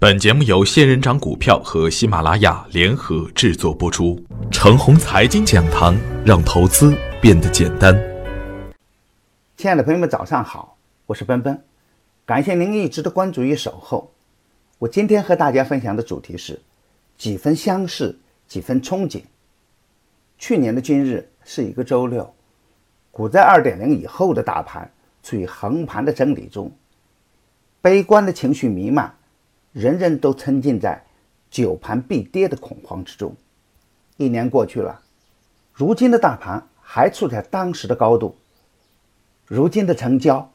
本节目由仙人掌股票和喜马拉雅联合制作播出。程红财经讲堂，让投资变得简单。亲爱的朋友们，早上好，我是奔奔，感谢您一直的关注与守候。我今天和大家分享的主题是几分相似，几分憧憬。去年的今日是一个周六，股灾二点零以后的大盘处于横盘的整理中，悲观的情绪弥漫。人人都沉浸在久盘必跌的恐慌之中。一年过去了，如今的大盘还处在当时的高度。如今的成交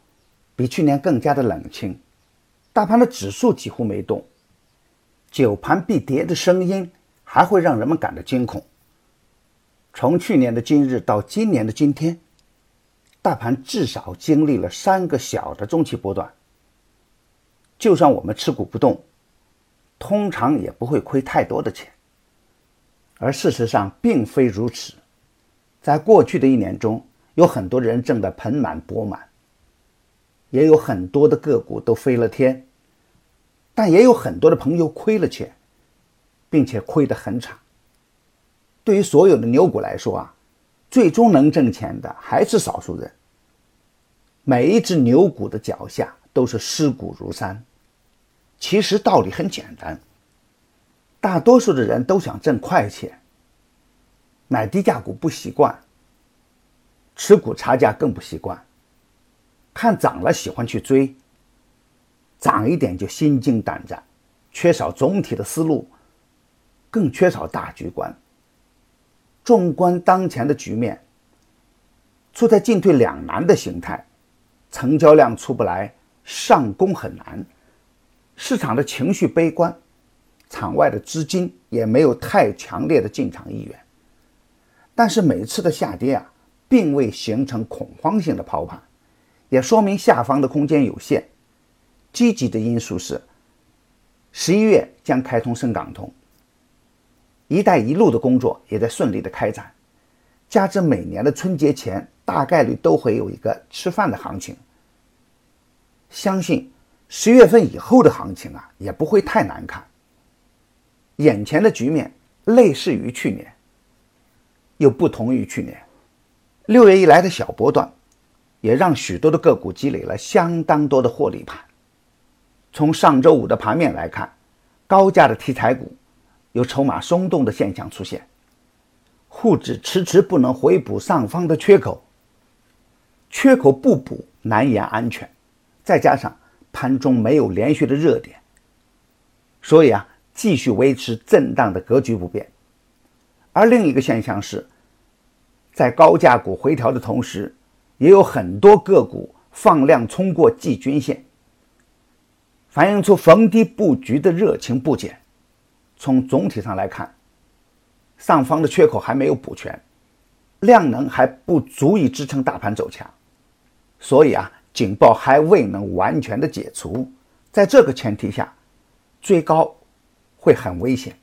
比去年更加的冷清，大盘的指数几乎没动。久盘必跌的声音还会让人们感到惊恐。从去年的今日到今年的今天，大盘至少经历了三个小的中期波段。就算我们持股不动，通常也不会亏太多的钱。而事实上并非如此，在过去的一年中，有很多人挣得盆满钵满，也有很多的个股都飞了天，但也有很多的朋友亏了钱，并且亏得很惨。对于所有的牛股来说啊，最终能挣钱的还是少数人。每一只牛股的脚下。都是尸骨如山。其实道理很简单，大多数的人都想挣快钱，买低价股不习惯，持股差价更不习惯，看涨了喜欢去追，涨一点就心惊胆战，缺少总体的思路，更缺少大局观。纵观当前的局面，处在进退两难的形态，成交量出不来。上攻很难，市场的情绪悲观，场外的资金也没有太强烈的进场意愿。但是每次的下跌啊，并未形成恐慌性的抛盘，也说明下方的空间有限。积极的因素是，十一月将开通深港通，“一带一路”的工作也在顺利的开展，加之每年的春节前大概率都会有一个吃饭的行情。相信十月份以后的行情啊，也不会太难看。眼前的局面类似于去年，又不同于去年。六月以来的小波段，也让许多的个股积累了相当多的获利盘。从上周五的盘面来看，高价的题材股有筹码松动的现象出现，沪指迟迟不能回补上方的缺口，缺口不补难言安全。再加上盘中没有连续的热点，所以啊，继续维持震荡的格局不变。而另一个现象是，在高价股回调的同时，也有很多个股放量冲过季均线，反映出逢低布局的热情不减。从总体上来看，上方的缺口还没有补全，量能还不足以支撑大盘走强，所以啊。警报还未能完全的解除，在这个前提下，追高会很危险。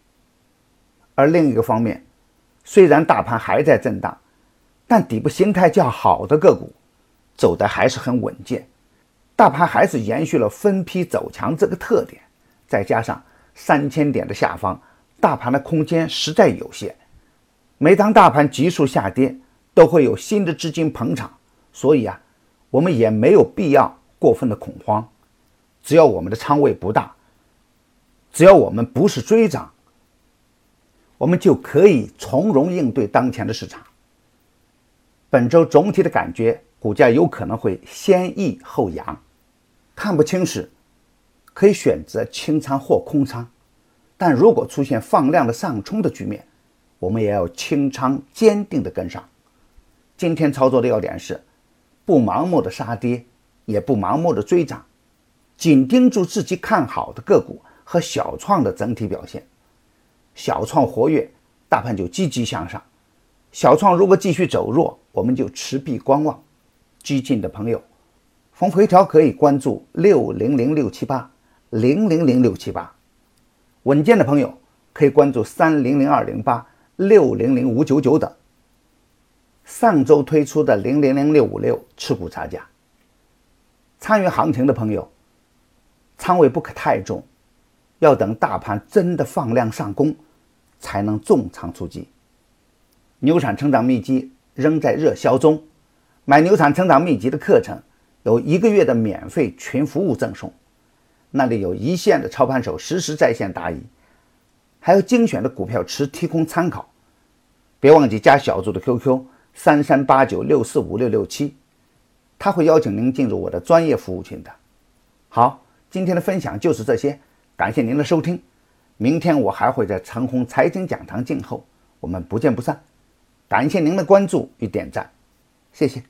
而另一个方面，虽然大盘还在震荡，但底部形态较好的个股走的还是很稳健，大盘还是延续了分批走强这个特点。再加上三千点的下方，大盘的空间实在有限，每当大盘急速下跌，都会有新的资金捧场，所以啊。我们也没有必要过分的恐慌，只要我们的仓位不大，只要我们不是追涨，我们就可以从容应对当前的市场。本周总体的感觉，股价有可能会先抑后扬，看不清时可以选择清仓或空仓，但如果出现放量的上冲的局面，我们也要清仓，坚定的跟上。今天操作的要点是。不盲目的杀跌，也不盲目的追涨，紧盯住自己看好的个股和小创的整体表现。小创活跃，大盘就积极向上；小创如果继续走弱，我们就持币观望。激进的朋友，逢回调可以关注六零零六七八零零零六七八；稳健的朋友可以关注三零零二零八六零零五九九等。上周推出的零零零六五六持股差价，参与行情的朋友，仓位不可太重，要等大盘真的放量上攻，才能重仓出击。牛产成长秘籍仍在热销中，买牛产成长秘籍的课程有一个月的免费群服务赠送，那里有一线的操盘手实时在线答疑，还有精选的股票池提供参考。别忘记加小组的 QQ 三三八九六四五六六七，他会邀请您进入我的专业服务群的。好，今天的分享就是这些，感谢您的收听。明天我还会在长虹财经讲堂静候，我们不见不散。感谢您的关注与点赞，谢谢。